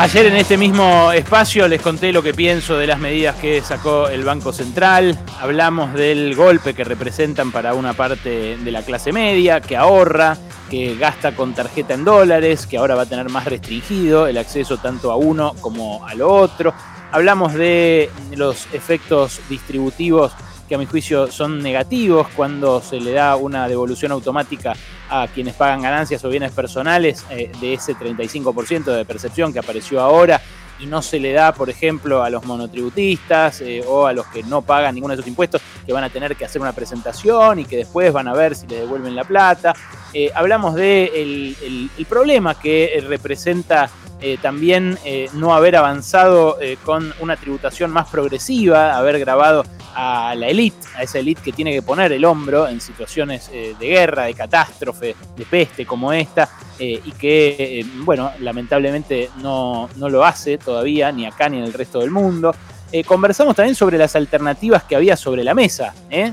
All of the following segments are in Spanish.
Ayer en este mismo espacio les conté lo que pienso de las medidas que sacó el Banco Central. Hablamos del golpe que representan para una parte de la clase media, que ahorra, que gasta con tarjeta en dólares, que ahora va a tener más restringido el acceso tanto a uno como a lo otro. Hablamos de los efectos distributivos que a mi juicio son negativos cuando se le da una devolución automática a quienes pagan ganancias o bienes personales eh, de ese 35% de percepción que apareció ahora y no se le da, por ejemplo, a los monotributistas eh, o a los que no pagan ninguno de esos impuestos, que van a tener que hacer una presentación y que después van a ver si les devuelven la plata. Eh, hablamos del de el, problema que representa también no haber avanzado con una tributación más progresiva, haber grabado a la élite, a esa élite que tiene que poner el hombro en situaciones eh, de guerra, de catástrofe, de peste como esta, eh, y que, eh, bueno, lamentablemente no, no, lo hace todavía, ni acá ni en el resto del mundo. conversamos también sobre las alternativas que había sobre la mesa,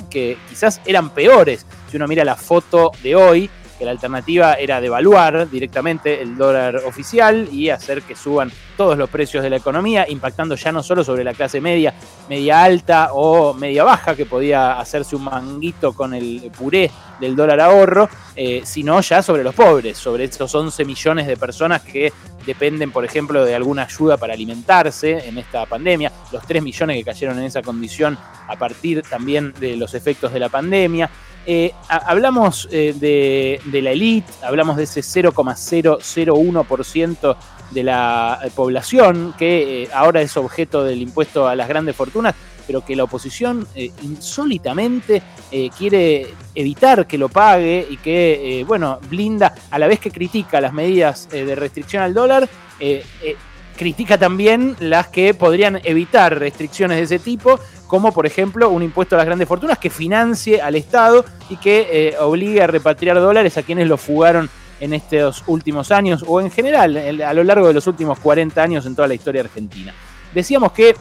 que quizás eran peores. Si uno mira la foto de hoy, que la alternativa era devaluar directamente el dólar oficial y hacer que suban todos los precios de la economía, impactando ya no solo sobre la clase media, media alta o media baja, que podía hacerse un manguito con el puré del dólar ahorro, eh, sino ya sobre los pobres, sobre esos 11 millones de personas que dependen, por ejemplo, de alguna ayuda para alimentarse en esta pandemia, los 3 millones que cayeron en esa condición a partir también de los efectos de la pandemia. Eh, hablamos eh, de, la élite, hablamos de ese 0,001% de la eh, población que ahora es objeto del impuesto a las grandes fortunas, pero que la oposición insólitamente quiere evitar que lo pague y que, bueno, blinda, a la vez que critica las medidas de restricción al dólar, critica también las que podrían evitar restricciones de ese tipo como por ejemplo un impuesto a las grandes fortunas que financie al Estado y que eh, obligue a repatriar dólares a quienes lo fugaron en estos últimos años o en general a lo largo de los últimos 40 años en toda la historia argentina. Decíamos que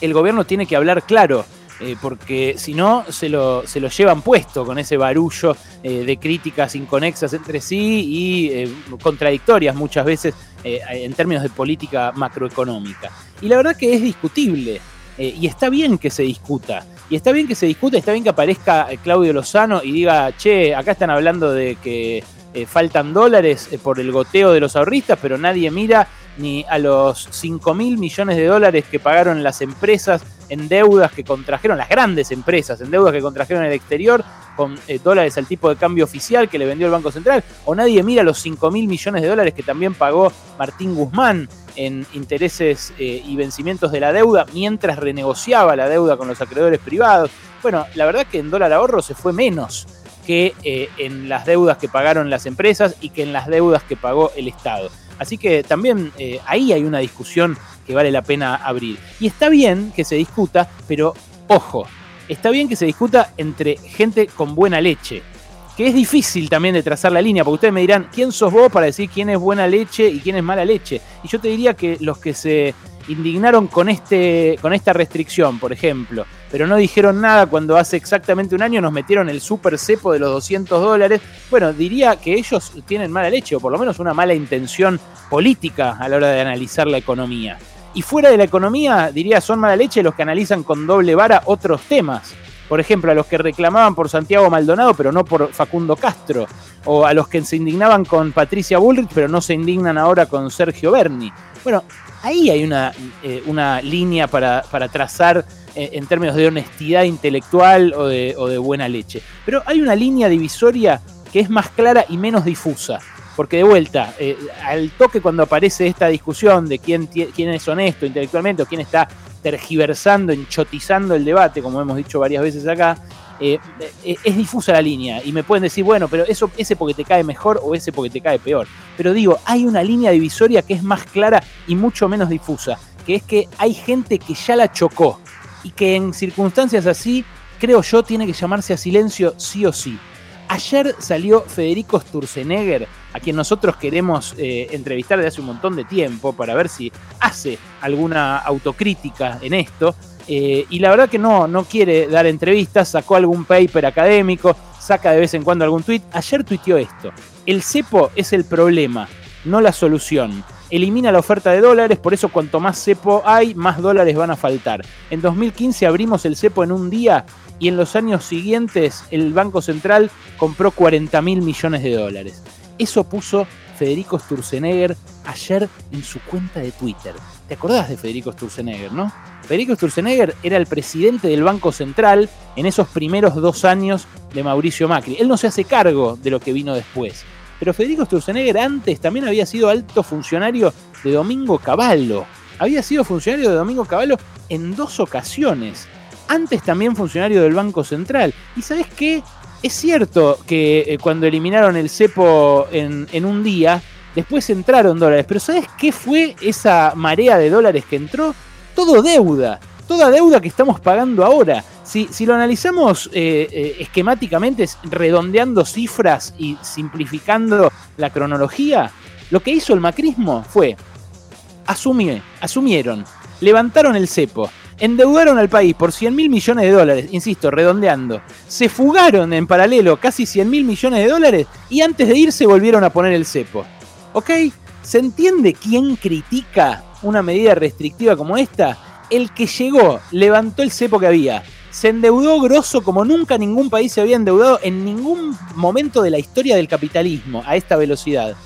el gobierno tiene que hablar claro, eh, porque si no se lo, se lo llevan puesto con ese barullo eh, de críticas inconexas entre sí y contradictorias muchas veces en términos de política macroeconómica. Y la verdad que es discutible eh, y está bien que se discuta. Y está bien que se discuta, está bien que aparezca eh, Claudio Lozano y diga, che, acá están hablando de que eh, faltan dólares por el goteo de los ahorristas, pero nadie mira ni a los 5 mil millones de dólares que pagaron las empresas en deudas que contrajeron, las grandes empresas en deudas que contrajeron en el exterior con dólares al tipo de cambio oficial que le vendió el Banco Central, o nadie mira los 5 mil millones de dólares que también pagó Martín Guzmán en intereses eh, y vencimientos de la deuda mientras renegociaba la deuda con los acreedores privados. Bueno, la verdad que en dólar ahorro se fue menos que eh, en las deudas que pagaron las empresas y que en las deudas que pagó el Estado. Así que también eh, ahí hay una discusión que vale la pena abrir. Y está bien que se discuta, pero ojo, está bien que se discuta entre gente con buena leche que es difícil también de trazar la línea, porque ustedes me dirán, ¿quién sos vos para decir quién es buena leche y quién es mala leche? Y yo te diría que los que se indignaron con, este, con esta restricción, por ejemplo, pero no dijeron nada cuando hace exactamente un año nos metieron el super cepo de los 200 dólares, bueno, diría que ellos tienen mala leche, o por lo menos una mala intención política a la hora de analizar la economía. Y fuera de la economía, diría, son mala leche los que analizan con doble vara otros temas por ejemplo, a los que reclamaban por Santiago Maldonado, pero no por Facundo Castro, o a los que se indignaban con Patricia Bullrich, pero no se indignan ahora con Sergio Berni. Bueno, ahí hay una, eh, una línea para, trazar eh, en términos de honestidad intelectual o de, o de buena leche. Pero hay una línea divisoria que es más clara y menos difusa. Porque de vuelta, eh, al toque cuando aparece esta discusión de quién, quién es honesto intelectualmente o quién está tergiversando, enchotizando el debate, como hemos dicho varias veces acá, eh, eh, es difusa la línea y me pueden decir, bueno, pero eso, ese porque te cae mejor o ese porque te cae peor. Pero digo, hay una línea divisoria que es más clara y mucho menos difusa, que es que hay gente que ya la chocó y que en circunstancias así, creo yo, tiene que llamarse a silencio sí o sí. Ayer salió Federico Sturzenegger, a quien nosotros queremos eh, entrevistar desde hace un montón de tiempo para ver si hace alguna autocrítica en esto. Eh, y la verdad que no, no quiere dar entrevistas, sacó algún paper académico, saca de vez en cuando algún tweet. Ayer tuiteó esto. El cepo es el problema, no la solución. elimina la oferta de dólares, por eso cuanto más cepo hay, más dólares van a faltar. En 2015 abrimos el cepo en un día y en los años siguientes el Banco Central compró 40 mil millones de dólares. Eso puso Federico Sturzenegger ayer en su cuenta de Twitter. ¿Te acordás de Federico Sturzenegger, no? Federico Sturzenegger era el presidente del Banco Central en esos primeros dos años de Mauricio Macri. Él no se hace cargo de lo que vino después. Pero Federico Sturzenegger antes también había sido alto funcionario de Domingo Cavallo. Había sido funcionario de Domingo Cavallo en dos ocasiones. Antes también funcionario del Banco Central. ¿Y sabes qué? Es cierto que eh, cuando eliminaron el cepo en, un día, después entraron dólares. Pero ¿sabes qué fue esa marea de dólares que entró? Todo deuda. Toda deuda que estamos pagando ahora. Si, si lo analizamos eh, eh, esquemáticamente, redondeando cifras y simplificando la cronología, lo que hizo el macrismo fue asumir, asumieron, levantaron el cepo, endeudaron al país por 100 mil millones de dólares, insisto, redondeando, se fugaron en paralelo casi 100 mil millones de dólares y antes de irse volvieron a poner el cepo. ¿Ok? ¿Se entiende quién critica una medida restrictiva como esta? El que llegó, levantó el cepo que había, se endeudó grosso como nunca ningún país se había endeudado en ningún momento de la historia del capitalismo a esta velocidad.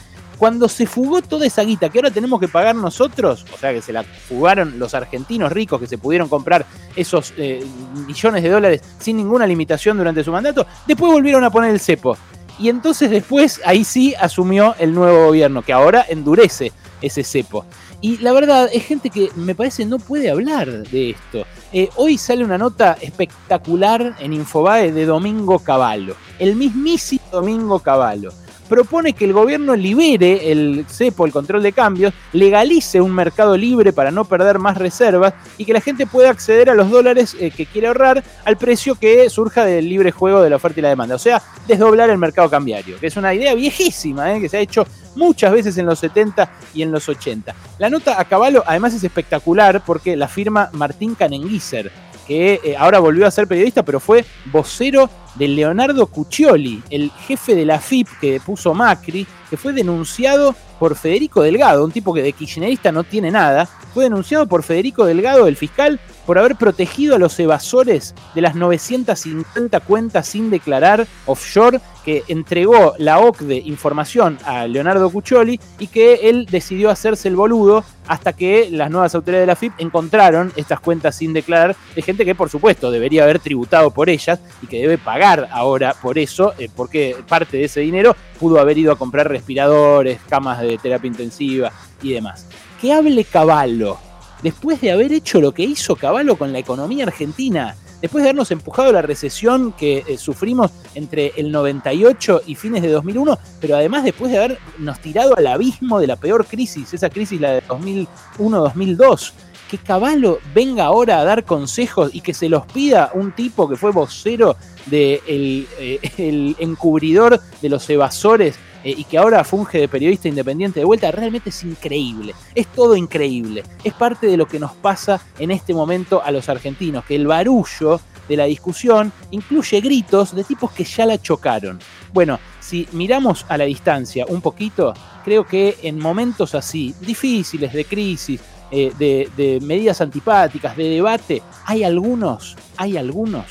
Cuando se fugó toda esa guita que ahora tenemos que pagar nosotros, o sea que se la fugaron los argentinos ricos que se pudieron comprar esos eh, millones de dólares sin ninguna limitación durante su mandato, después volvieron a poner el cepo. Y entonces después ahí sí asumió el nuevo gobierno, que ahora endurece ese cepo. Y la verdad es gente que me parece no puede hablar de esto. Eh, hoy sale una nota espectacular en Infobae de Domingo Cavallo, el mismísimo Domingo Cavallo propone que el gobierno libere el cepo, el control de cambios, legalice un mercado libre para no perder más reservas y que la gente pueda acceder a los dólares eh, que quiere ahorrar al precio que surja del libre juego de la oferta y la demanda. O sea, desdoblar el mercado cambiario, que es una idea viejísima, eh, que se ha hecho muchas veces en los 70 y en los 80. La nota a caballo además es espectacular porque la firma Martín Canenguiser, que eh, ahora volvió a ser periodista, pero fue vocero de Leonardo Cuccioli, el jefe de la FIP que puso Macri, que fue denunciado por Federico Delgado, un tipo que de kirchnerista no tiene nada, fue denunciado por Federico Delgado, el fiscal, por haber protegido a los evasores de las 950 cuentas sin declarar offshore que entregó la OCDE información a Leonardo Cuccioli y que él decidió hacerse el boludo hasta que las nuevas autoridades de la FIP encontraron estas cuentas sin declarar de gente que por supuesto debería haber tributado por ellas y que debe pagar ahora por eso, eh, porque parte de ese dinero pudo haber ido a comprar respiradores, camas de terapia intensiva y demás. Que hable Caballo, después de haber hecho lo que hizo Caballo con la economía argentina, después de habernos empujado la recesión que eh, sufrimos entre el 98 y fines de 2001, pero además después de habernos tirado al abismo de la peor crisis, esa crisis la de 2001-2002 que Caballo venga ahora a dar consejos y que se los pida un tipo que fue vocero del de eh, el encubridor de los evasores eh, y que ahora funge de periodista independiente de vuelta, realmente es increíble. Es todo increíble. Es parte de lo que nos pasa en este momento a los argentinos, que el barullo de la discusión incluye gritos de tipos que ya la chocaron. Bueno, si miramos a la distancia un poquito, creo que en momentos así, difíciles, de crisis, eh, de, medidas antipáticas, de debate, hay algunos, hay algunos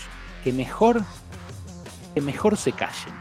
que mejor, que mejor se callen.